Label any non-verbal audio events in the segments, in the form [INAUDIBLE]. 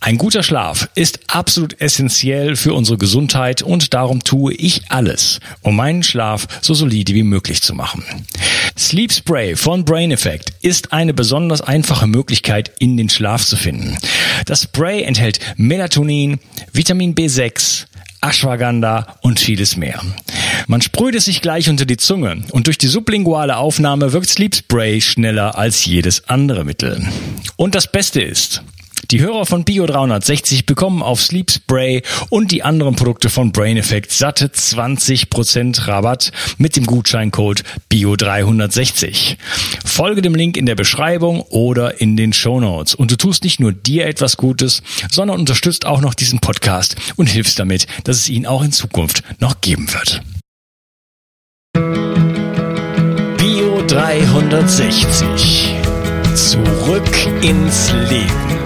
Ein guter Schlaf ist absolut essentiell für unsere Gesundheit und darum tue ich alles, um meinen Schlaf so solide wie möglich zu machen. Sleep Spray von Brain Effect ist eine besonders einfache Möglichkeit, in den Schlaf zu finden. Das Spray enthält Melatonin, Vitamin B6, Ashwagandha und vieles mehr. Man sprüht es sich gleich unter die Zunge und durch die sublinguale Aufnahme wirkt Sleep Spray schneller als jedes andere Mittel. Und das Beste ist, die Hörer von Bio 360 bekommen auf Sleep Spray und die anderen Produkte von Brain Effect satte 20% Rabatt mit dem Gutscheincode Bio 360. Folge dem Link in der Beschreibung oder in den Show Notes und du tust nicht nur dir etwas Gutes, sondern unterstützt auch noch diesen Podcast und hilfst damit, dass es ihn auch in Zukunft noch geben wird. Bio 360. Zurück ins Leben.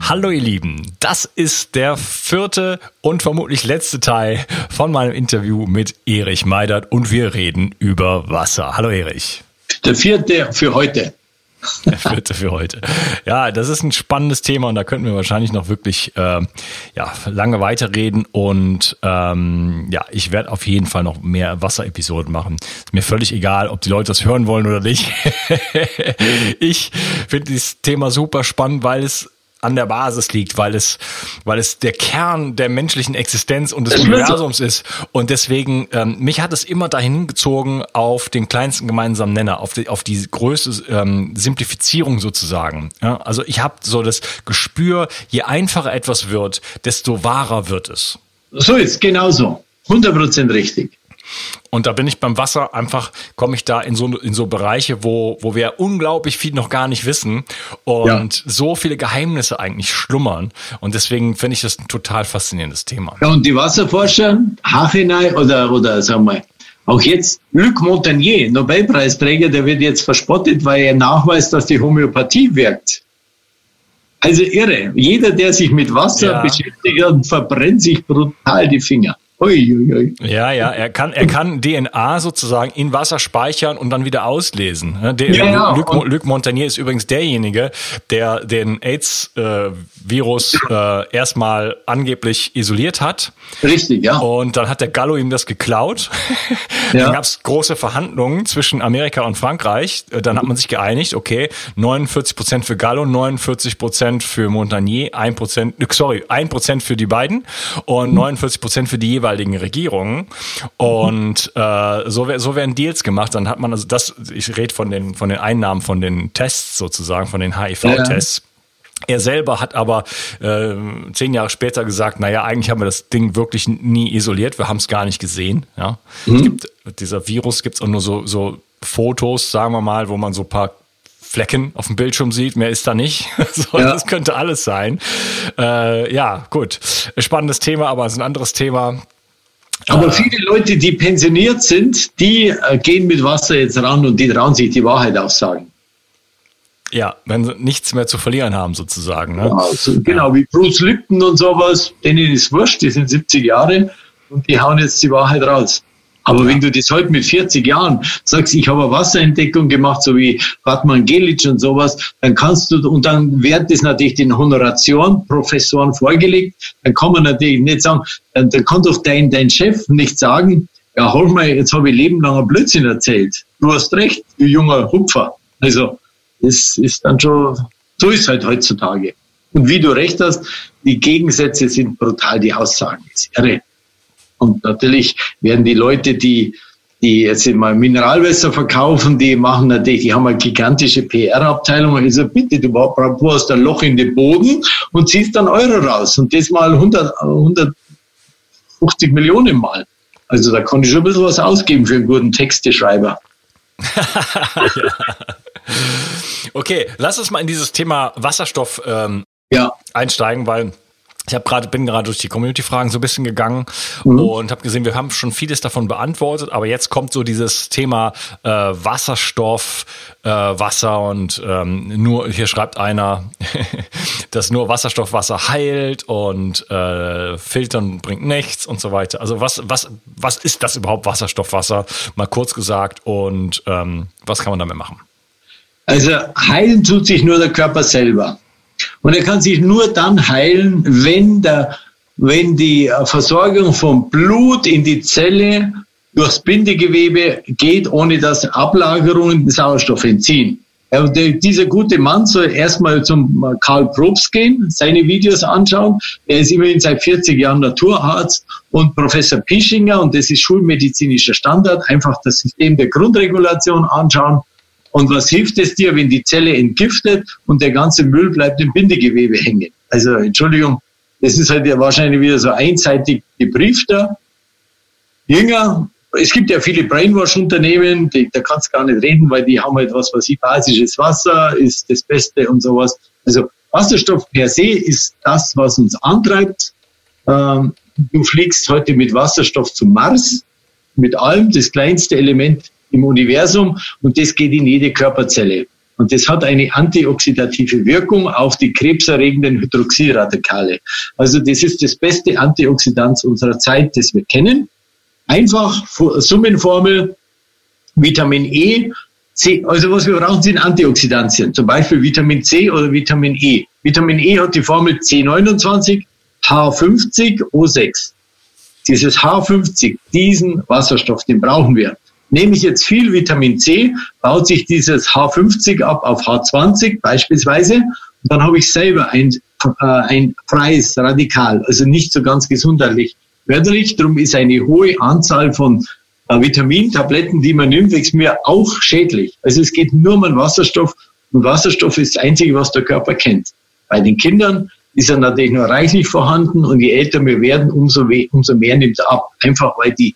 Hallo ihr Lieben, das ist der vierte und vermutlich letzte Teil von meinem Interview mit Erich Meidert und wir reden über Wasser. Hallo Erich. Der vierte für heute. Der vierte für heute. Ja, das ist ein spannendes Thema und da könnten wir wahrscheinlich noch wirklich äh, ja, lange weiterreden. Und ähm, ja, ich werde auf jeden Fall noch mehr Wasserepisoden machen. Ist mir völlig egal, ob die Leute das hören wollen oder nicht. [LAUGHS] ich finde dieses Thema super spannend, weil es an der Basis liegt, weil es, weil es der Kern der menschlichen Existenz und des Universums ist. Und deswegen, ähm, mich hat es immer dahin gezogen auf den kleinsten gemeinsamen Nenner, auf die, auf die größte ähm, Simplifizierung sozusagen. Ja, also ich habe so das Gespür, je einfacher etwas wird, desto wahrer wird es. So ist genauso. 100% richtig. Und da bin ich beim Wasser einfach, komme ich da in so, in so Bereiche, wo, wo wir unglaublich viel noch gar nicht wissen und ja. so viele Geheimnisse eigentlich schlummern. Und deswegen finde ich das ein total faszinierendes Thema. Ja, und die Wasserforscher, Hachenay oder, oder sagen wir, auch jetzt Luc Montagnier, Nobelpreisträger, der wird jetzt verspottet, weil er nachweist, dass die Homöopathie wirkt. Also irre. Jeder, der sich mit Wasser ja. beschäftigt, verbrennt sich brutal die Finger. Uiuiui. Ja, ja, er kann, er kann DNA sozusagen in Wasser speichern und dann wieder auslesen. Der, ja, ja. Luc, Luc, Montagnier ist übrigens derjenige, der den AIDS-Virus äh, erstmal angeblich isoliert hat. Richtig, ja. Und dann hat der Gallo ihm das geklaut. [LAUGHS] Ja. Dann gab es große Verhandlungen zwischen Amerika und Frankreich. Äh, dann hat man sich geeinigt, okay, 49 Prozent für Gallo, 49 Prozent für Montagnier, 1 Prozent, sorry, 1 Prozent für die beiden und 49 Prozent für die jeweiligen jeweiligen Regierungen. Und äh, so, so werden Deals gemacht. Dann hat man also das, ich rede von den, von den Einnahmen von den Tests sozusagen, von den HIV-Tests. Ja. Er selber hat aber äh, zehn Jahre später gesagt, naja, eigentlich haben wir das Ding wirklich nie isoliert, wir haben es gar nicht gesehen. Ja? Mhm. Es gibt, dieser Virus gibt es auch nur so, so Fotos, sagen wir mal, wo man so ein paar Flecken auf dem Bildschirm sieht, mehr ist da nicht. [LAUGHS] so, ja. Das könnte alles sein. Äh, ja, gut. Spannendes Thema, aber es ist ein anderes Thema. Aber viele Leute, die pensioniert sind, die äh, gehen mit Wasser jetzt ran und die trauen sich die Wahrheit aussagen. Ja, wenn sie nichts mehr zu verlieren haben, sozusagen. Ne? Ja, also, genau, wie Bruce Lipton und sowas, denen ist wurscht, die sind 70 Jahre und die hauen jetzt die Wahrheit raus. Aber wenn du das heute mit 40 Jahren sagst, ich habe eine Wasserentdeckung gemacht, so wie Batman Gelic und sowas, dann kannst du, und dann wird das natürlich den Honoration, Professoren vorgelegt, dann kann man natürlich nicht sagen, dann, dann kann doch dein, dein Chef nicht sagen, ja, hol mal, jetzt habe ich lebenlanger Blödsinn erzählt. Du hast recht, du junger Hupfer. Also, das ist dann schon, so ist halt heutzutage. Und wie du recht hast, die Gegensätze sind brutal, die Aussagen ist irre. Und natürlich werden die Leute, die, die jetzt immer Mineralwässer verkaufen, die machen natürlich, die haben eine gigantische PR-Abteilung. Also bitte, du hast ein Loch in den Boden und ziehst dann Euro raus. Und das mal 100, 150 Millionen mal. Also da kann ich schon ein bisschen was ausgeben für einen guten Texteschreiber. [LAUGHS] Okay, lass uns mal in dieses Thema Wasserstoff ähm, ja. einsteigen, weil ich habe gerade bin gerade durch die Community-Fragen so ein bisschen gegangen mhm. und habe gesehen, wir haben schon vieles davon beantwortet, aber jetzt kommt so dieses Thema äh, Wasserstoff, äh, Wasser und ähm, nur hier schreibt einer, [LAUGHS] dass nur Wasserstoff Wasser heilt und äh, filtern bringt nichts und so weiter. Also was was was ist das überhaupt Wasserstoffwasser? Mal kurz gesagt und ähm, was kann man damit machen? Also heilen tut sich nur der Körper selber. Und er kann sich nur dann heilen, wenn, der, wenn die Versorgung von Blut in die Zelle durchs Bindegewebe geht, ohne dass Ablagerungen Sauerstoff entziehen. Ja, dieser gute Mann soll erstmal zum Karl Probst gehen, seine Videos anschauen. Er ist immerhin seit 40 Jahren Naturarzt und Professor Pischinger, und das ist schulmedizinischer Standard, einfach das System der Grundregulation anschauen und was hilft es dir, wenn die Zelle entgiftet und der ganze Müll bleibt im Bindegewebe hängen? Also, Entschuldigung, das ist halt ja wahrscheinlich wieder so einseitig gebriefter. Jünger, es gibt ja viele Brainwash-Unternehmen, da kannst du gar nicht reden, weil die haben halt was, was ich, basisches Wasser ist das Beste und sowas. Also Wasserstoff per se ist das, was uns antreibt. Ähm, du fliegst heute mit Wasserstoff zum Mars, mit allem, das kleinste Element im Universum und das geht in jede Körperzelle. Und das hat eine antioxidative Wirkung auf die krebserregenden Hydroxyradikale. Also das ist das beste Antioxidant unserer Zeit, das wir kennen. Einfach Summenformel, Vitamin E, C, also was wir brauchen sind Antioxidantien, zum Beispiel Vitamin C oder Vitamin E. Vitamin E hat die Formel C29, H50, O6. Dieses H50, diesen Wasserstoff, den brauchen wir. Nehme ich jetzt viel Vitamin C, baut sich dieses H50 ab auf H20 beispielsweise. Und dann habe ich selber ein, äh, ein freies Radikal, also nicht so ganz gesundheitlich förderlich. Darum ist eine hohe Anzahl von äh, Vitamintabletten, die man nimmt, wächst mir auch schädlich. Also es geht nur um Wasserstoff und Wasserstoff ist das Einzige, was der Körper kennt. Bei den Kindern ist er natürlich nur reichlich vorhanden und je älter wir werden, umso, umso mehr nimmt er ab. Einfach weil die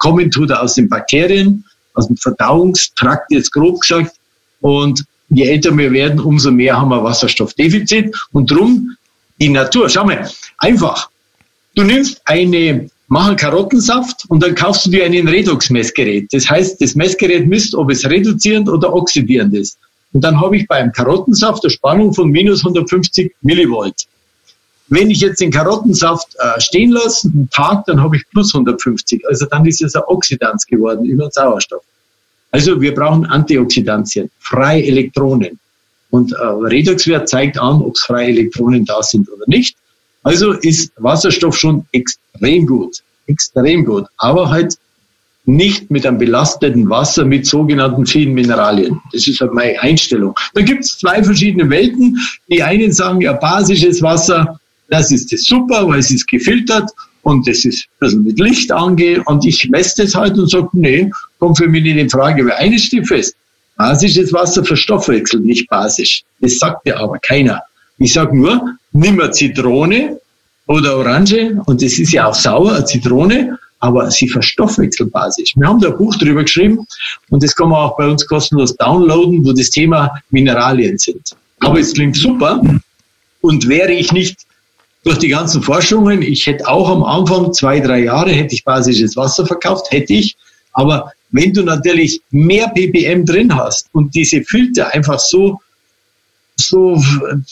kommen tut er aus den Bakterien, aus dem Verdauungstrakt jetzt grob gesagt. Und je älter wir werden, umso mehr haben wir Wasserstoffdefizit. Und drum die Natur. Schau mal, einfach. Du nimmst eine, mach einen Karottensaft und dann kaufst du dir ein Redox-Messgerät. Das heißt, das Messgerät misst, ob es reduzierend oder oxidierend ist. Und dann habe ich beim Karottensaft eine Spannung von minus 150 Millivolt. Wenn ich jetzt den Karottensaft äh, stehen lasse, einen Tag, dann habe ich plus 150. Also dann ist es ein Oxidanz geworden über den Sauerstoff. Also wir brauchen Antioxidantien, freie Elektronen. Und äh, Redoxwert zeigt an, ob es freie Elektronen da sind oder nicht. Also ist Wasserstoff schon extrem gut, extrem gut, aber halt nicht mit einem belasteten Wasser mit sogenannten vielen Mineralien. Das ist halt meine Einstellung. Da gibt es zwei verschiedene Welten. Die einen sagen ja basisches Wasser, das ist das super, weil es ist gefiltert und das ist ein bisschen mit Licht angeht und ich messe das halt und sage, nee, kommt für mich nicht in Frage, weil eines steht fest, basisches Wasser verstoffwechselt nicht basisch. Das sagt ja aber keiner. Ich sage nur, nimm eine Zitrone oder Orange und das ist ja auch sauer, eine Zitrone, aber sie verstoffwechselt basisch. Wir haben da ein Buch drüber geschrieben und das kann man auch bei uns kostenlos downloaden, wo das Thema Mineralien sind. Aber es klingt super und wäre ich nicht durch die ganzen Forschungen, ich hätte auch am Anfang zwei, drei Jahre hätte ich basisches Wasser verkauft, hätte ich. Aber wenn du natürlich mehr ppm drin hast und diese Filter einfach so, so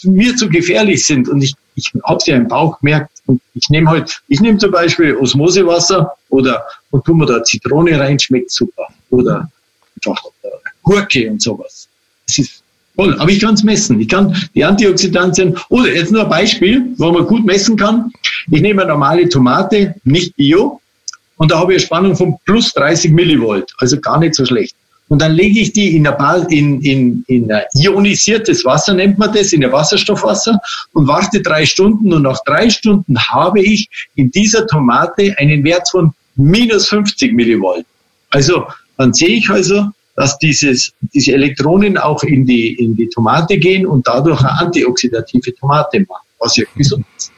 mir zu gefährlich sind und ich, ich habe es ja im Bauch gemerkt, Und ich nehme halt, ich nehme zum Beispiel Osmosewasser oder und tun wir da Zitrone rein, schmeckt super. Oder einfach äh, Gurke und sowas. Das ist toll. Aber ich kann es messen. Ich kann die Antioxidantien, oder jetzt nur ein Beispiel, wo man gut messen kann. Ich nehme eine normale Tomate, nicht Bio, und da habe ich eine Spannung von plus 30 Millivolt, also gar nicht so schlecht. Und dann lege ich die in, in, in, in ionisiertes Wasser, nennt man das, in ein Wasserstoffwasser und warte drei Stunden und nach drei Stunden habe ich in dieser Tomate einen Wert von minus 50 Millivolt. Also dann sehe ich also, dass dieses, diese Elektronen auch in die, in die Tomate gehen und dadurch eine antioxidative Tomate machen, was ja gesund ist.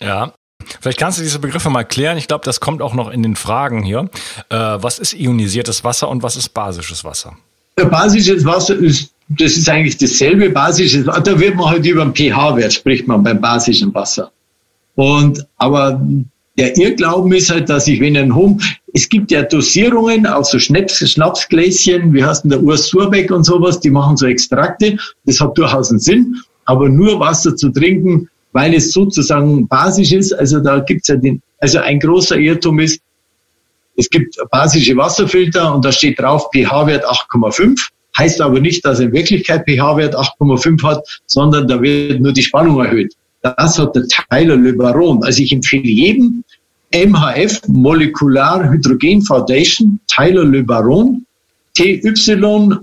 Ja, Vielleicht kannst du diese Begriffe mal klären. Ich glaube, das kommt auch noch in den Fragen hier. Äh, was ist ionisiertes Wasser und was ist basisches Wasser? Ja, basisches Wasser ist, das ist eigentlich dasselbe basisches Wasser. Da wird man halt über den pH-Wert spricht man beim basischen Wasser. Und, aber der Irrglauben ist halt, dass ich, wenn ein Home, es gibt ja Dosierungen, auch so Schnaps, Schnapsgläschen, wie heißt denn der Urs Surbeck und sowas, die machen so Extrakte. Das hat durchaus einen Sinn. Aber nur Wasser zu trinken, weil es sozusagen basisch ist. Also da gibt's ja den, also ein großer Irrtum ist, es gibt basische Wasserfilter und da steht drauf pH-Wert 8,5. Heißt aber nicht, dass in Wirklichkeit pH-Wert 8,5 hat, sondern da wird nur die Spannung erhöht. Das hat der Tyler Le Baron. Also ich empfehle jedem MHF, Molekular Hydrogen Foundation, Tyler Le Baron, T-Y-L-E-R,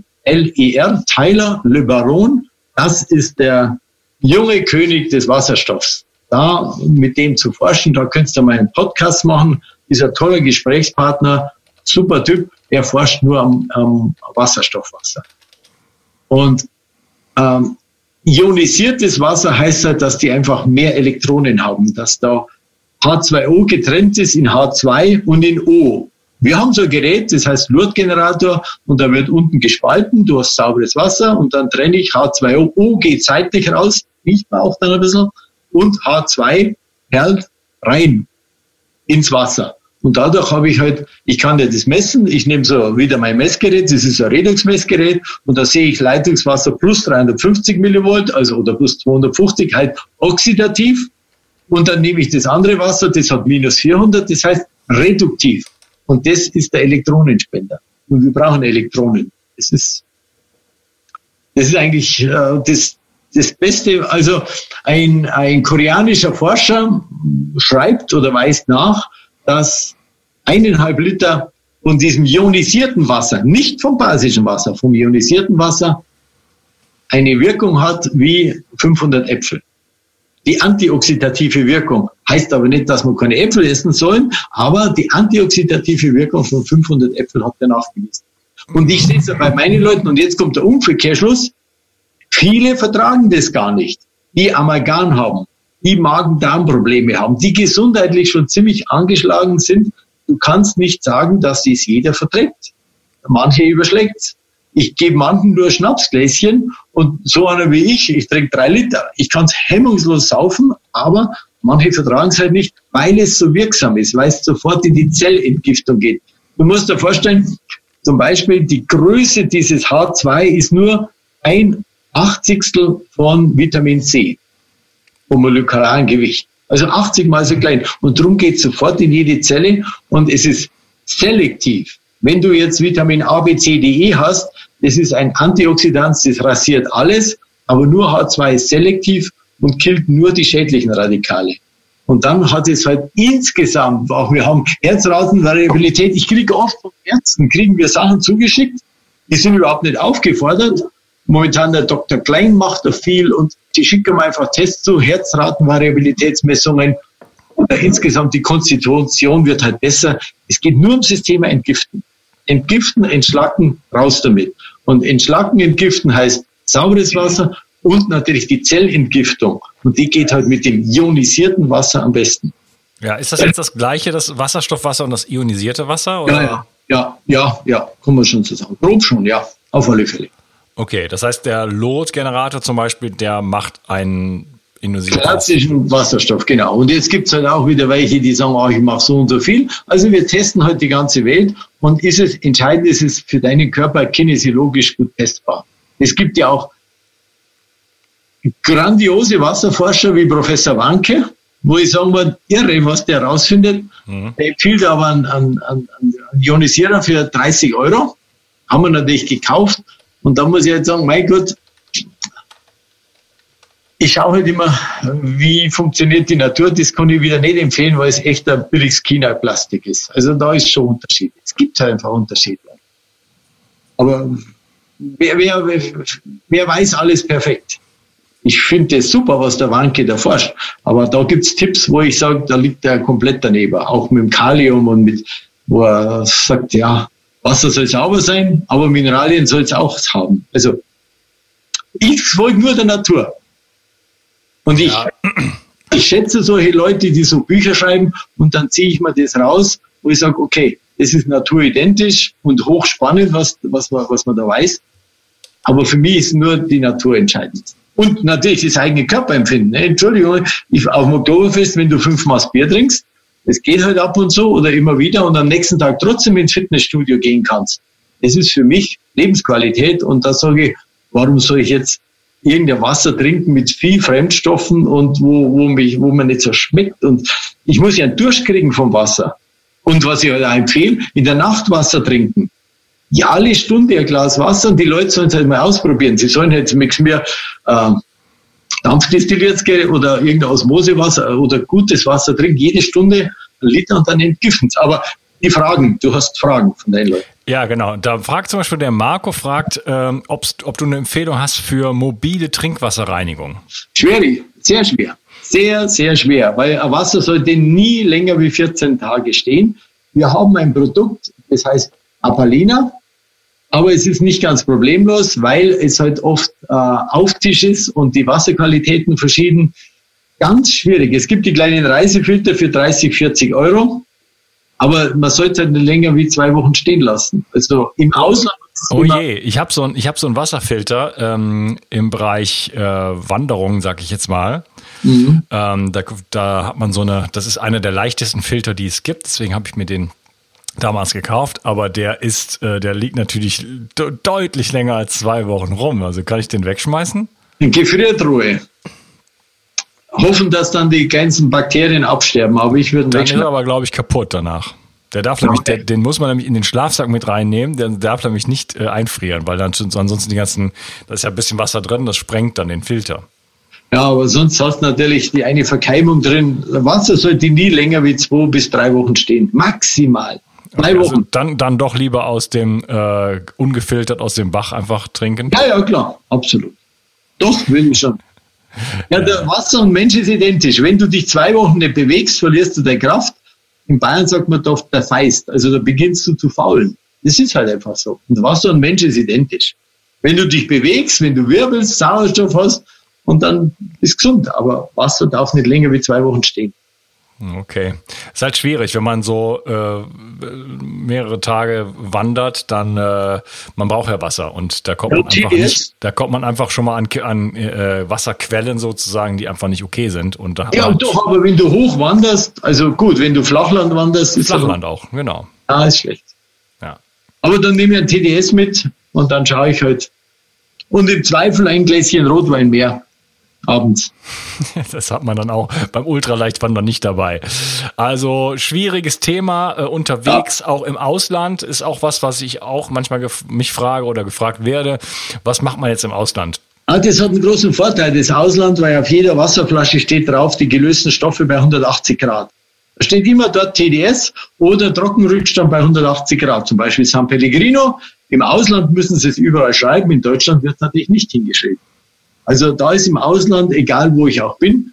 Tyler Le Baron. Das ist der junge König des Wasserstoffs. Da mit dem zu forschen, da könntest du mal einen Podcast machen. Dieser tolle Gesprächspartner, super Typ, er forscht nur am, am Wasserstoffwasser. Und ähm, ionisiertes Wasser heißt halt, dass die einfach mehr Elektronen haben, dass da H2O getrennt ist in H2 und in O. Wir haben so ein Gerät, das heißt Lurtgenerator und da wird unten gespalten, du hast sauberes Wasser und dann trenne ich H2O, O geht seitlich raus, riecht man auch dann ein bisschen und H2 perlt rein ins Wasser. Und dadurch habe ich halt, ich kann ja das messen, ich nehme so wieder mein Messgerät, das ist ein Redoxmessgerät und da sehe ich Leitungswasser plus 350 Millivolt, also oder plus 250, halt oxidativ. Und dann nehme ich das andere Wasser, das hat minus 400, das heißt reduktiv. Und das ist der Elektronenspender. Und wir brauchen Elektronen. Das ist, das ist eigentlich äh, das, das Beste. Also ein, ein koreanischer Forscher schreibt oder weist nach, dass eineinhalb Liter von diesem ionisierten Wasser, nicht vom basischen Wasser, vom ionisierten Wasser, eine Wirkung hat wie 500 Äpfel die antioxidative Wirkung. Heißt aber nicht, dass man keine Äpfel essen sollen, aber die antioxidative Wirkung von 500 Äpfeln hat er nachgewiesen. Und ich es bei meinen Leuten, und jetzt kommt der Umkehrschluss, viele vertragen das gar nicht, die Amalgam haben, die Magen-Darm-Probleme haben, die gesundheitlich schon ziemlich angeschlagen sind. Du kannst nicht sagen, dass dies jeder verträgt. Manche überschlägt ich gebe manchen nur Schnapsgläschen und so einer wie ich, ich trinke drei Liter. Ich kann es hemmungslos saufen, aber manche vertragen es halt nicht, weil es so wirksam ist, weil es sofort in die Zellentgiftung geht. Du musst dir vorstellen, zum Beispiel die Größe dieses H2 ist nur ein Achtzigstel von Vitamin C vom molekularen Gewicht. Also 80 mal so klein. Und darum geht es sofort in jede Zelle und es ist selektiv. Wenn du jetzt Vitamin A, B, C, D, E hast, das ist ein Antioxidant, das rasiert alles, aber nur H2 ist selektiv und killt nur die schädlichen Radikale. Und dann hat es halt insgesamt, auch wir haben Herzratenvariabilität, ich kriege oft von Ärzten, kriegen wir Sachen zugeschickt, die sind überhaupt nicht aufgefordert. Momentan der Dr. Klein macht da viel und die schicken mir einfach Tests zu, Herzratenvariabilitätsmessungen. Oder insgesamt die Konstitution wird halt besser. Es geht nur ums System Entgiften. Entgiften, entschlacken, raus damit. Und entschlacken, entgiften heißt sauberes Wasser und natürlich die Zellentgiftung. Und die geht halt mit dem ionisierten Wasser am besten. Ja, ist das jetzt das gleiche, das Wasserstoffwasser und das ionisierte Wasser? Oder? Ja, ja, ja, ja, kommen wir schon zusammen. Grob schon, ja, auf alle Fälle. Okay, das heißt, der Lot-Generator zum Beispiel, der macht einen Klassischen Wasserstoff, genau. Und jetzt gibt es halt auch wieder welche, die sagen, oh, ich mache so und so viel. Also wir testen halt die ganze Welt und ist es, entscheidend ist es für deinen Körper kinesiologisch gut testbar. Es gibt ja auch grandiose Wasserforscher wie Professor Wanke, wo ich sagen würde, irre, was der rausfindet. Mhm. Der empfiehlt aber einen, einen, einen Ionisierer für 30 Euro. Haben wir natürlich gekauft. Und da muss ich jetzt sagen, mein Gott, ich schaue halt immer, wie funktioniert die Natur. Das kann ich wieder nicht empfehlen, weil es echt ein billiges China-Plastik ist. Also da ist schon Unterschied. Es gibt halt einfach Unterschiede. Aber wer, wer, wer weiß alles perfekt? Ich finde es super, was der Wanke da forscht. Aber da gibt es Tipps, wo ich sage, da liegt er komplett daneben. Auch mit dem Kalium und mit, wo er sagt, ja, Wasser soll sauber sein, aber Mineralien soll es auch haben. Also, ich folge nur der Natur. Und ich, ja. ich schätze solche Leute, die so Bücher schreiben und dann ziehe ich mir das raus, wo ich sage, okay, das ist naturidentisch und hochspannend, was, was, man, was man da weiß. Aber für mich ist nur die Natur entscheidend. Und natürlich das eigene Körperempfinden. Ne? Entschuldigung, ich, auf dem Oktoberfest, wenn du fünf Maß Bier trinkst, das geht halt ab und zu oder immer wieder und am nächsten Tag trotzdem ins Fitnessstudio gehen kannst. Das ist für mich Lebensqualität und da sage ich, warum soll ich jetzt irgendein Wasser trinken mit viel Fremdstoffen und wo, wo, mich, wo man nicht so schmeckt. Und ich muss ja einen Durst kriegen vom Wasser. Und was ich auch empfehle, in der Nacht Wasser trinken. Ja, alle Stunde ein Glas Wasser und die Leute sollen es halt mal ausprobieren. Sie sollen jetzt mit mir äh, Dampfdestilliertes oder irgendein Osmosewasser oder gutes Wasser trinken, jede Stunde ein Liter und dann entgiften. Aber die Fragen, du hast Fragen von den Leuten. Ja, genau. Da fragt zum Beispiel der Marco, fragt, ähm, ob du eine Empfehlung hast für mobile Trinkwasserreinigung. Schwierig, sehr schwer. Sehr, sehr schwer, weil Wasser sollte nie länger wie 14 Tage stehen. Wir haben ein Produkt, das heißt Apalina, aber es ist nicht ganz problemlos, weil es halt oft äh, Auftisch ist und die Wasserqualitäten verschieden. Ganz schwierig. Es gibt die kleinen Reisefilter für 30, 40 Euro. Aber man sollte halt nicht länger wie zwei Wochen stehen lassen. Also im Ausland. Oh je, ich habe so, ein, ich hab so einen Wasserfilter ähm, im Bereich äh, Wanderung, sag ich jetzt mal. Mhm. Ähm, da, da hat man so eine, das ist einer der leichtesten Filter, die es gibt. Deswegen habe ich mir den damals gekauft, aber der ist, äh, der liegt natürlich deutlich länger als zwei Wochen rum. Also kann ich den wegschmeißen? Gefriertruhe hoffen, dass dann die ganzen Bakterien absterben. Aber ich würde Dann ist er aber, glaube ich, kaputt danach. Der darf nämlich, der, den muss man nämlich in den Schlafsack mit reinnehmen. Der darf nämlich nicht äh, einfrieren, weil dann ansonsten die ganzen, da ist ja ein bisschen Wasser drin, das sprengt dann den Filter. Ja, aber sonst hast du natürlich die eine Verkeimung drin. Wasser sollte nie länger wie zwei bis drei Wochen stehen. Maximal. Drei okay, also Wochen. Also dann, dann doch lieber aus dem, äh, ungefiltert aus dem Bach einfach trinken. Ja, ja, klar. Absolut. Doch, will ich schon. Ja, der Wasser und Mensch ist identisch. Wenn du dich zwei Wochen nicht bewegst, verlierst du deine Kraft. In Bayern sagt man doch der Feist. Also da beginnst du zu faulen. Das ist halt einfach so. Und Wasser und Mensch ist identisch. Wenn du dich bewegst, wenn du wirbelst, Sauerstoff hast, und dann bist du gesund. Aber Wasser darf nicht länger wie zwei Wochen stehen. Okay. Ist halt schwierig, wenn man so äh, mehrere Tage wandert, dann äh, man braucht ja Wasser und da kommt man einfach nicht, da kommt man einfach schon mal an, an äh, Wasserquellen sozusagen, die einfach nicht okay sind. Und da ja, doch, aber wenn du hoch wanderst, also gut, wenn du Flachland wanderst, ist Flachland auch, genau. Ja, ist schlecht. Ja. Aber dann nehme ich ein TDS mit und dann schaue ich halt. Und im Zweifel ein Gläschen Rotwein mehr abends. [LAUGHS] Das hat man dann auch beim Ultraleichtwandern nicht dabei. Also schwieriges Thema äh, unterwegs, ja. auch im Ausland ist auch was, was ich auch manchmal mich frage oder gefragt werde. Was macht man jetzt im Ausland? Ah, das hat einen großen Vorteil, das Ausland, weil auf jeder Wasserflasche steht drauf, die gelösten Stoffe bei 180 Grad. Da steht immer dort TDS oder Trockenrückstand bei 180 Grad, zum Beispiel San Pellegrino. Im Ausland müssen sie es überall schreiben, in Deutschland wird es natürlich nicht hingeschrieben. Also da ist im Ausland, egal wo ich auch bin,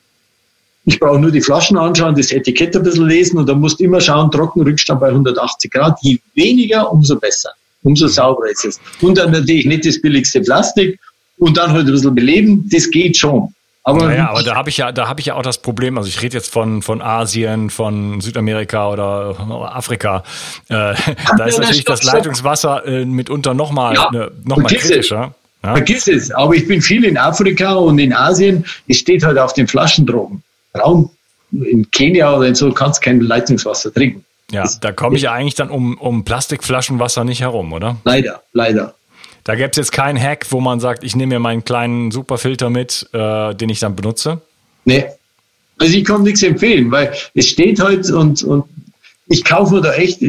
ich brauche nur die Flaschen anschauen, das Etikett ein bisschen lesen und dann musst du immer schauen, Trockenrückstand bei 180 Grad. Je weniger, umso besser. Umso sauberer ist es. Und dann natürlich nicht das billigste Plastik und dann halt ein bisschen beleben, das geht schon. Aber, naja, aber da habe ich ja, da habe ich ja auch das Problem. Also ich rede jetzt von von Asien, von Südamerika oder Afrika. Äh, da ist natürlich das Leitungswasser äh, mitunter nochmal ja, ne, noch mal kritischer. Ja? Vergiss es. Aber ich bin viel in Afrika und in Asien. Es steht halt auf den Flaschendrogen. Raum in Kenia oder so kannst du kein Leitungswasser trinken. Ja, das, da komme ich ja eigentlich dann um, um Plastikflaschenwasser nicht herum, oder? Leider, leider. Da gäbe es jetzt keinen Hack, wo man sagt, ich nehme mir meinen kleinen Superfilter mit, äh, den ich dann benutze? Nee. Also ich kann nichts empfehlen, weil es steht halt und, und ich kaufe mir da echt,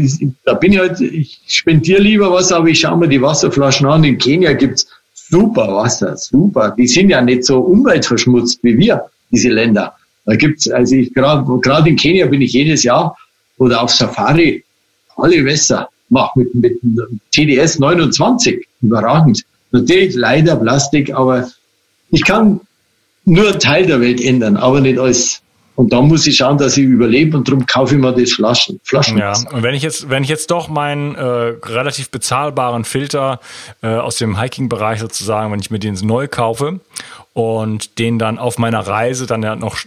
da bin ich halt, ich spendiere lieber was, aber ich schaue mir die Wasserflaschen an. In Kenia gibt's super Wasser, super. Die sind ja nicht so umweltverschmutzt wie wir, diese Länder. Da gibt's, also ich gerade in Kenia bin ich jedes Jahr oder auf Safari alle Wässer mache mit, mit TDS 29. Überragend. Natürlich leider Plastik, aber ich kann nur Teil der Welt ändern, aber nicht alles. Und da muss ich schauen, dass ich überlebe und darum kaufe ich mir das Flaschen. Flaschen. Ja, und wenn ich jetzt, wenn ich jetzt doch meinen äh, relativ bezahlbaren Filter äh, aus dem Hiking-Bereich sozusagen, wenn ich mir den neu kaufe und den dann auf meiner Reise dann ja noch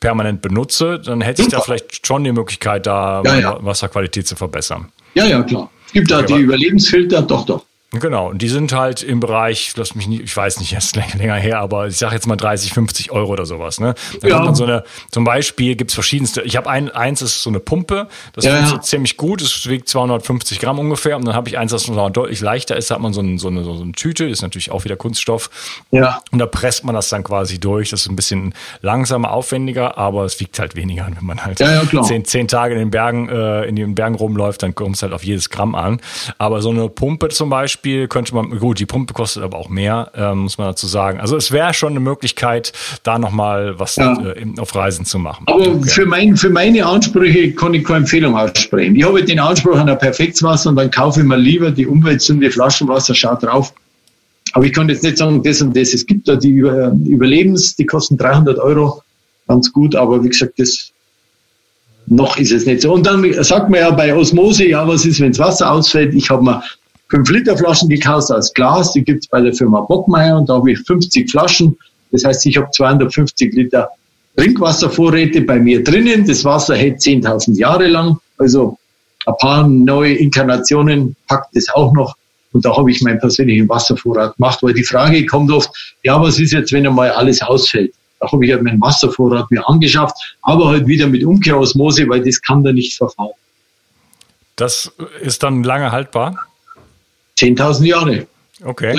permanent benutze, dann hätte ich da vielleicht schon die Möglichkeit, da ja, ja. Wasserqualität zu verbessern. Ja, ja, klar. Es gibt da die Überlebensfilter, doch, doch. Genau, und die sind halt im Bereich, lass mich nicht, ich weiß nicht, jetzt länger her, aber ich sage jetzt mal 30, 50 Euro oder sowas. Ne? Da ja. so eine, zum Beispiel gibt's verschiedenste, ich habe ein, eins ist so eine Pumpe, das ja, funktioniert ja. ziemlich gut, es wiegt 250 Gramm ungefähr und dann habe ich eins, das noch deutlich leichter ist, da hat man so, ein, so, eine, so eine Tüte, ist natürlich auch wieder Kunststoff ja. und da presst man das dann quasi durch, das ist ein bisschen langsamer, aufwendiger, aber es wiegt halt weniger, wenn man halt ja, ja, zehn, zehn Tage in den Bergen, äh, in den Bergen rumläuft, dann kommt es halt auf jedes Gramm an, aber so eine Pumpe zum Beispiel, Beispiel könnte man, gut, die Pumpe kostet aber auch mehr, äh, muss man dazu sagen. Also es wäre schon eine Möglichkeit, da nochmal was ja. äh, auf Reisen zu machen. Aber okay. für, mein, für meine Ansprüche kann ich keine Empfehlung aussprechen. Ich habe den Anspruch an ein Perfektswasser und dann kaufe ich mir lieber die umweltsunde Flaschenwasser, schaut drauf. Aber ich kann jetzt nicht sagen, das und das. Es gibt da die Überlebens, die kosten 300 Euro, ganz gut, aber wie gesagt, das noch ist es nicht so. Und dann sagt man ja bei Osmose, ja, was ist, wenn das Wasser ausfällt? Ich habe mir 5 Liter Flaschen gekauft aus Glas, die gibt's bei der Firma Bockmeier und da habe ich 50 Flaschen. Das heißt, ich habe 250 Liter Trinkwasservorräte bei mir drinnen. Das Wasser hält 10.000 Jahre lang. Also ein paar neue Inkarnationen packt es auch noch. Und da habe ich meinen persönlichen Wasservorrat gemacht, weil die Frage kommt oft, ja, was ist jetzt, wenn einmal alles ausfällt? Da habe ich halt meinen Wasservorrat mir angeschafft, aber halt wieder mit Umkehrosmose, weil das kann da nicht verfallen. Das ist dann lange haltbar? 10.000 Jahre. Okay.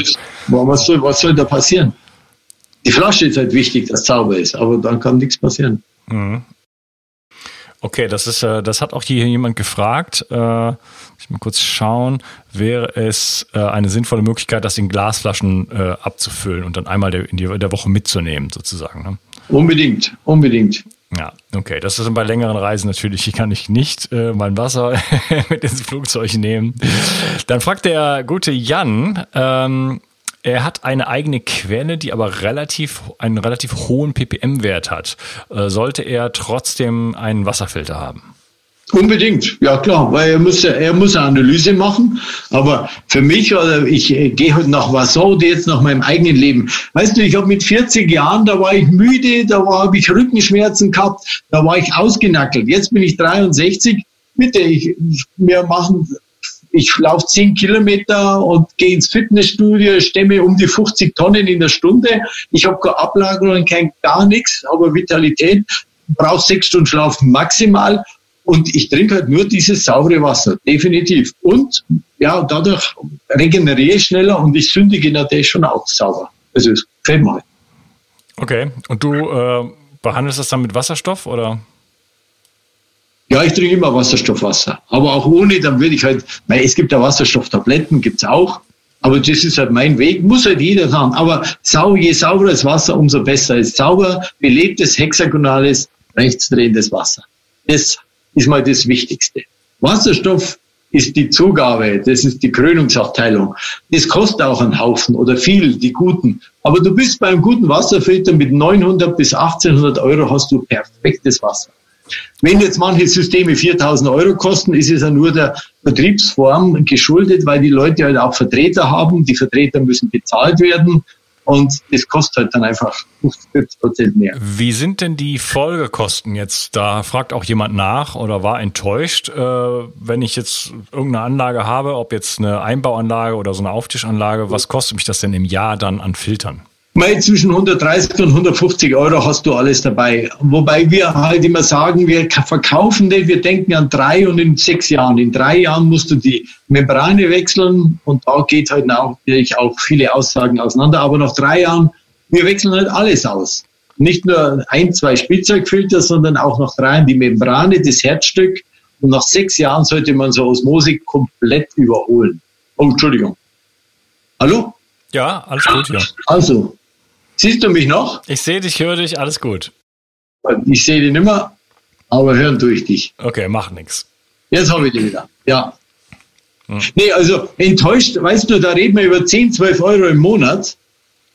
Was soll, was soll da passieren? Die Flasche ist halt wichtig, dass sauber ist, aber dann kann nichts passieren. Mhm. Okay, das ist, äh, das hat auch hier jemand gefragt. Äh, ich mal kurz schauen. Wäre es äh, eine sinnvolle Möglichkeit, das in Glasflaschen abzufüllen und dann einmal in, die, in der Woche mitzunehmen, sozusagen? Ne? Unbedingt, unbedingt. Ja, okay. Das ist bei längeren Reisen natürlich. Hier kann ich nicht äh, mein Wasser [LAUGHS] mit ins Flugzeug nehmen. Dann fragt der gute Jan, ähm, er hat eine eigene Quelle, die aber relativ einen relativ hohen ppm-Wert hat. Äh, sollte er trotzdem einen Wasserfilter haben? Unbedingt, ja klar, weil er muss, er muss eine Analyse machen. Aber für mich, oder ich äh, gehe heute nach Vassau, jetzt nach meinem eigenen Leben. Weißt du, ich habe mit 40 Jahren, da war ich müde, da habe ich Rückenschmerzen gehabt, da war ich ausgenackelt. Jetzt bin ich 63. Bitte, ich, wir machen, ich laufe 10 Kilometer und gehe ins Fitnessstudio, stemme um die 50 Tonnen in der Stunde. Ich habe keine Ablagerung, kein gar nichts, aber Vitalität. Brauche sechs Stunden Schlafen maximal und ich trinke halt nur dieses saure Wasser, definitiv. Und ja, dadurch regeneriere ich schneller und ich sündige natürlich schon auch sauber. Also es gefällt mir halt. Okay, und du äh, behandelst das dann mit Wasserstoff oder? Ja, ich trinke immer Wasserstoffwasser. Aber auch ohne, dann würde ich halt, weil es gibt ja Wasserstofftabletten, gibt's auch. Aber das ist halt mein Weg, muss halt jeder sagen. Aber sau, je sauberes Wasser, umso besser. ist sauber, belebtes, hexagonales, rechtsdrehendes Wasser. Das ist mal das Wichtigste. Wasserstoff ist die Zugabe, das ist die Krönungsabteilung. Das kostet auch einen Haufen oder viel, die guten. Aber du bist beim guten Wasserfilter mit 900 bis 1800 Euro hast du perfektes Wasser. Wenn jetzt manche Systeme 4000 Euro kosten, ist es ja nur der Vertriebsform geschuldet, weil die Leute halt auch Vertreter haben. Die Vertreter müssen bezahlt werden. Und das kostet halt dann einfach 50 Prozent mehr. Wie sind denn die Folgekosten jetzt? Da fragt auch jemand nach oder war enttäuscht, äh, wenn ich jetzt irgendeine Anlage habe, ob jetzt eine Einbauanlage oder so eine Auftischanlage, was kostet mich das denn im Jahr dann an Filtern? Mal zwischen 130 und 150 Euro hast du alles dabei. Wobei wir halt immer sagen, wir verkaufen den, wir denken an drei und in sechs Jahren. In drei Jahren musst du die Membrane wechseln und da geht halt natürlich auch viele Aussagen auseinander. Aber nach drei Jahren, wir wechseln halt alles aus. nicht nur ein, zwei Spielzeugfilter, sondern auch noch drei in die Membrane, das Herzstück. Und nach sechs Jahren sollte man so Osmose komplett überholen. Oh, Entschuldigung. Hallo? Ja, alles gut, ja. Also, siehst du mich noch? Ich sehe dich, höre dich, alles gut. Ich sehe dich nicht mehr, aber hören tue ich dich. Okay, mach nichts. Jetzt habe ich dich wieder. Ja. Hm. Nee, also enttäuscht, weißt du, da reden wir über 10, 12 Euro im Monat.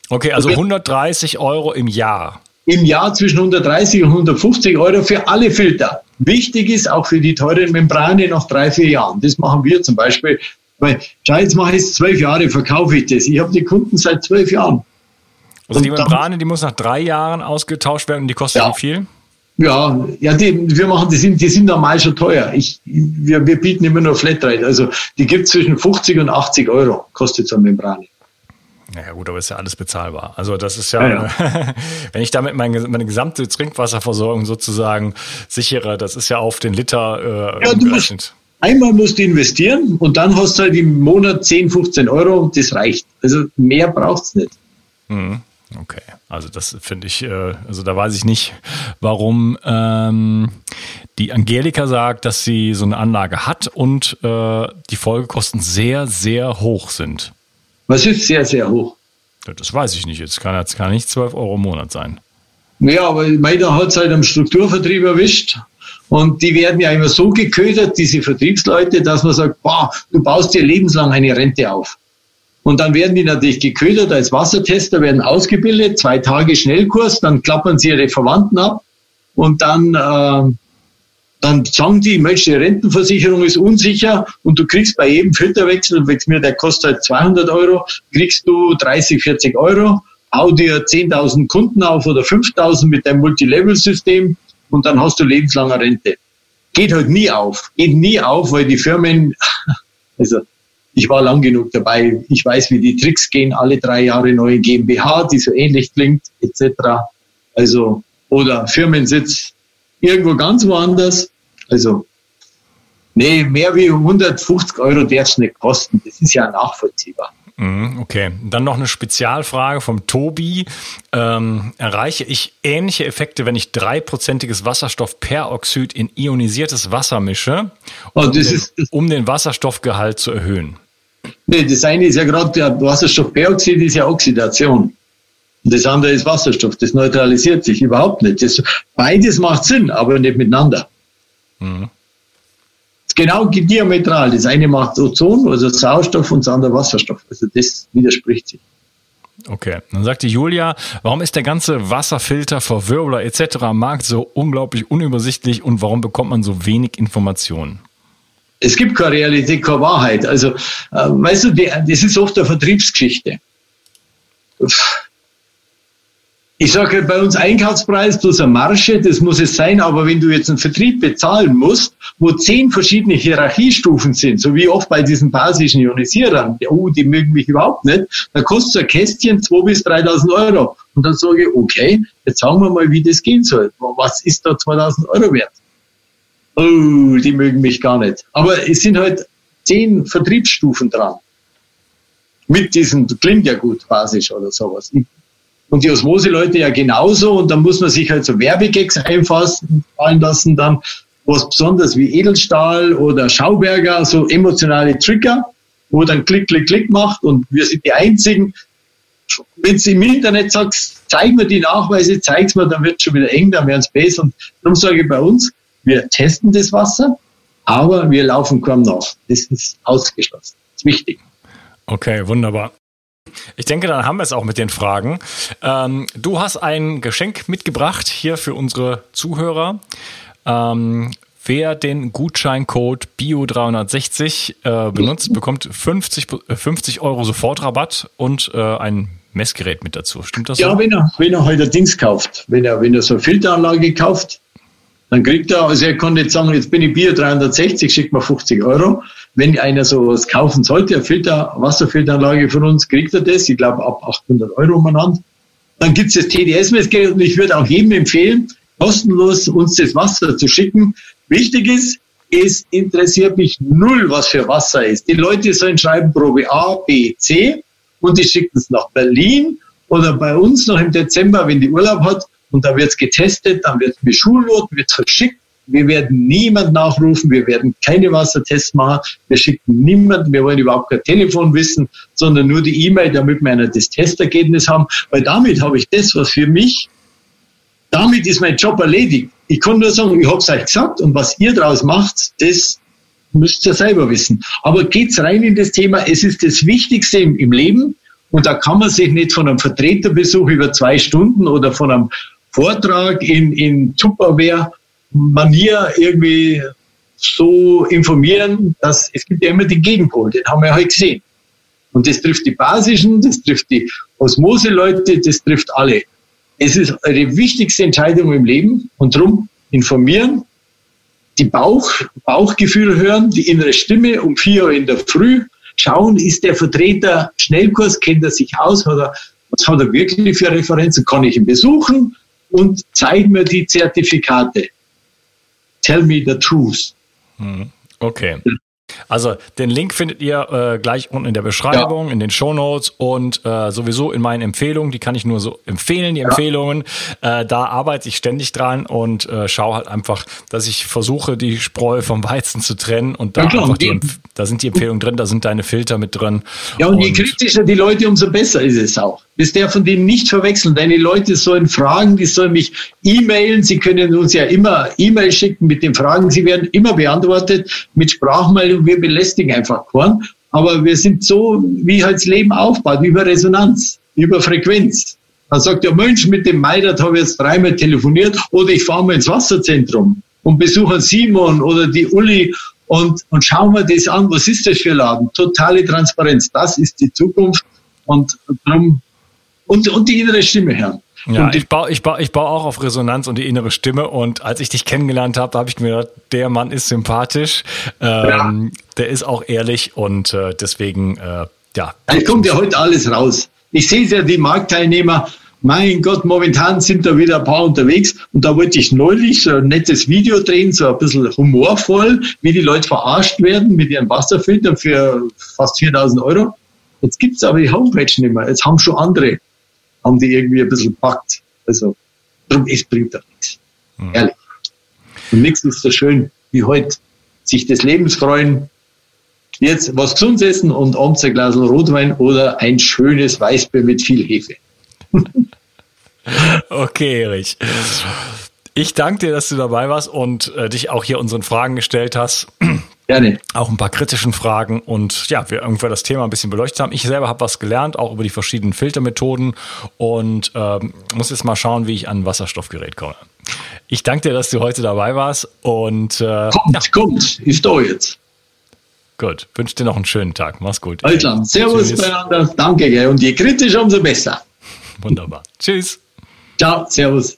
Okay, also 130 Euro im Jahr. Im Jahr zwischen 130 und 150 Euro für alle Filter. Wichtig ist auch für die teuren Membrane nach drei, vier Jahren. Das machen wir zum Beispiel. Weil, schau, jetzt mache ich es zwölf Jahre, verkaufe ich das. Ich habe die Kunden seit zwölf Jahren. Also und die Membrane, die muss nach drei Jahren ausgetauscht werden und die kostet ja. wie viel? Ja, ja, die, wir machen, die sind, die sind normal schon teuer. Ich, wir, wir bieten immer nur Flatrate. Also die gibt zwischen 50 und 80 Euro, kostet so eine Membrane. Naja gut, aber ist ja alles bezahlbar. Also das ist ja, ja, ja. [LAUGHS] wenn ich damit meine, meine gesamte Trinkwasserversorgung sozusagen sichere, das ist ja auf den Liter äh, ja, du musst, Einmal musst du investieren und dann hast du halt im Monat 10, 15 Euro und das reicht. Also mehr braucht es nicht. Mhm. Okay, also das finde ich, äh, also da weiß ich nicht, warum ähm, die Angelika sagt, dass sie so eine Anlage hat und äh, die Folgekosten sehr, sehr hoch sind. Was ist sehr, sehr hoch? Das weiß ich nicht. Jetzt kann jetzt kann nicht 12 Euro im Monat sein. Ja, aber meiner hat es halt am Strukturvertrieb erwischt. Und die werden ja immer so geködert, diese Vertriebsleute, dass man sagt, boah, du baust dir lebenslang eine Rente auf. Und dann werden die natürlich geködert als Wassertester, werden ausgebildet, zwei Tage Schnellkurs, dann klappern sie ihre Verwandten ab und dann äh, dann sagen die, Mensch, die Rentenversicherung ist unsicher und du kriegst bei jedem Filterwechsel, mir der kostet halt 200 Euro, kriegst du 30, 40 Euro, hau dir 10.000 Kunden auf oder 5.000 mit deinem Multilevel-System und dann hast du lebenslange Rente. Geht halt nie auf, geht nie auf, weil die Firmen, [LAUGHS] also ich war lang genug dabei, ich weiß, wie die Tricks gehen, alle drei Jahre neue GmbH, die so ähnlich klingt, etc. Also, oder Firmensitz irgendwo ganz woanders also, nee, mehr wie 150 Euro darf es nicht kosten. Das ist ja nachvollziehbar. Mhm, okay, dann noch eine Spezialfrage vom Tobi. Ähm, erreiche ich ähnliche Effekte, wenn ich dreiprozentiges Wasserstoffperoxid in ionisiertes Wasser mische, um, oh, den, um den Wasserstoffgehalt zu erhöhen? Nee, das eine ist ja gerade, Wasserstoffperoxid ist ja Oxidation. Und das andere ist Wasserstoff. Das neutralisiert sich überhaupt nicht. Das, beides macht Sinn, aber nicht miteinander. Mhm. Genau diametral. Das eine macht Ozon, also Sauerstoff, und das andere Wasserstoff. Also das widerspricht sich. Okay, dann sagte Julia, warum ist der ganze Wasserfilter, Verwirbler etc. Markt so unglaublich unübersichtlich und warum bekommt man so wenig Informationen? Es gibt keine Realität, keine Wahrheit. Also, äh, weißt du, die, das ist oft eine Vertriebsgeschichte. Ich sage bei uns Einkaufspreis plus eine Marge, das muss es sein, aber wenn du jetzt einen Vertrieb bezahlen musst, wo zehn verschiedene Hierarchiestufen sind, so wie oft bei diesen basischen Ionisierern, oh, die mögen mich überhaupt nicht, dann kostet so ein Kästchen 2.000 bis 3.000 Euro. Und dann sage ich, okay, jetzt sagen wir mal, wie das gehen soll. Was ist da 2.000 Euro wert? Oh, die mögen mich gar nicht. Aber es sind halt zehn Vertriebsstufen dran. Mit diesem, klingt ja gut, basisch oder sowas. Und die Osmose-Leute ja genauso. Und dann muss man sich halt so Werbegags einfassen fallen lassen, dann was besonders wie Edelstahl oder Schauberger, so emotionale Trigger, wo dann Klick, Klick, Klick macht und wir sind die Einzigen. Wenn du im Internet sagst, zeig mir die Nachweise, zeig's mir, dann wird schon wieder eng, dann werden es besser. Und darum sage ich bei uns, wir testen das Wasser, aber wir laufen kaum nach. Das ist ausgeschlossen. Das ist wichtig. Okay, wunderbar. Ich denke, dann haben wir es auch mit den Fragen. Ähm, du hast ein Geschenk mitgebracht hier für unsere Zuhörer. Ähm, wer den Gutscheincode BIO360 äh, benutzt, bekommt 50, 50 äh, Euro Sofortrabatt und äh, ein Messgerät mit dazu. Stimmt das? Ja, so? wenn er, wenn er heute Dings kauft, wenn er, wenn er so eine Filteranlage kauft, dann kriegt er, also er kann nicht sagen, jetzt bin ich Bio 360, schickt mir 50 Euro wenn einer sowas kaufen sollte, eine Filter, Wasserfilteranlage von uns, kriegt er das, ich glaube ab 800 Euro umeinander. Dann gibt es das TDS-Messgerät und ich würde auch jedem empfehlen, kostenlos uns das Wasser zu schicken. Wichtig ist, es interessiert mich null, was für Wasser ist. Die Leute sollen schreiben Probe A, B, C und die schicken es nach Berlin oder bei uns noch im Dezember, wenn die Urlaub hat, und da wird es getestet, dann wird es beschulnotet, wird verschickt. Wir werden niemand nachrufen, wir werden keine Wassertests machen, wir schicken niemanden, wir wollen überhaupt kein Telefon wissen, sondern nur die E-Mail, damit wir einer das Testergebnis haben, weil damit habe ich das, was für mich, damit ist mein Job erledigt. Ich kann nur sagen, ich habe es euch gesagt und was ihr daraus macht, das müsst ihr selber wissen. Aber geht's rein in das Thema, es ist das Wichtigste im Leben und da kann man sich nicht von einem Vertreterbesuch über zwei Stunden oder von einem Vortrag in, in Tupperware Manier irgendwie so informieren, dass es gibt ja immer den Gegenpol, den haben wir ja heute gesehen. Und das trifft die Basischen, das trifft die Osmose-Leute, das trifft alle. Es ist eine wichtigste Entscheidung im Leben und darum informieren, die Bauch, Bauchgefühl hören, die innere Stimme um vier Uhr in der Früh, schauen, ist der Vertreter Schnellkurs, kennt er sich aus, hat er, was hat er wirklich für Referenzen, kann ich ihn besuchen und zeigen mir die Zertifikate. Tell me the truth. Hm, okay. Also den Link findet ihr äh, gleich unten in der Beschreibung, ja. in den Show Notes und äh, sowieso in meinen Empfehlungen. Die kann ich nur so empfehlen, die ja. Empfehlungen. Äh, da arbeite ich ständig dran und äh, schaue halt einfach, dass ich versuche, die Spreu vom Weizen zu trennen. Und da, ja, einfach die, da sind die Empfehlungen drin, da sind deine Filter mit drin. Ja, und, und je kritischer die Leute, umso besser ist es auch. Das der von denen nicht verwechseln. Deine Leute sollen fragen, die sollen mich e-mailen. Sie können uns ja immer E-Mail schicken mit den Fragen. Sie werden immer beantwortet mit Sprachmeldung. Wir belästigen einfach keinen. Aber wir sind so, wie halt das Leben aufbaut, über Resonanz, über Frequenz. Da sagt der Mensch, mit dem Meidat habe ich jetzt dreimal telefoniert oder ich fahre mal ins Wasserzentrum und besuche Simon oder die Uli und, und schauen wir das an. Was ist das für ein Laden? Totale Transparenz. Das ist die Zukunft. Und darum und, und die innere Stimme hören. Ja, ich baue, ich, baue, ich baue auch auf Resonanz und die innere Stimme. Und als ich dich kennengelernt habe, habe ich mir gedacht, der Mann ist sympathisch, ähm, ja. der ist auch ehrlich und äh, deswegen, äh, ja. Es kommt ja heute alles raus. Ich sehe es ja, die Marktteilnehmer, mein Gott, momentan sind da wieder ein paar unterwegs und da wollte ich neulich so ein nettes Video drehen, so ein bisschen humorvoll, wie die Leute verarscht werden mit ihren Wasserfiltern für fast 4000 Euro. Jetzt gibt es aber die Homepage nicht mehr. Jetzt haben schon andere haben die irgendwie ein bisschen packt. Also, darum, es bringt doch nichts. Mhm. Ehrlich. Und nichts ist so schön wie heute. Sich des Lebens freuen, jetzt was Gesundes essen und abends ein Glas Rotwein oder ein schönes Weißbier mit viel Hefe. [LAUGHS] okay, Erich. Ich danke dir, dass du dabei warst und äh, dich auch hier unseren Fragen gestellt hast. Gerne. Auch ein paar kritischen Fragen und ja, wir irgendwann das Thema ein bisschen beleuchtet haben. Ich selber habe was gelernt, auch über die verschiedenen Filtermethoden und ähm, muss jetzt mal schauen, wie ich an ein Wasserstoffgerät komme. Ich danke dir, dass du heute dabei warst und äh, kommt, ja. kommt, ist da jetzt. Gut, wünsche dir noch einen schönen Tag. Mach's gut. Also, servus Tschüss. beieinander. Danke, und je kritischer, umso besser. Wunderbar. Tschüss. Ciao, servus.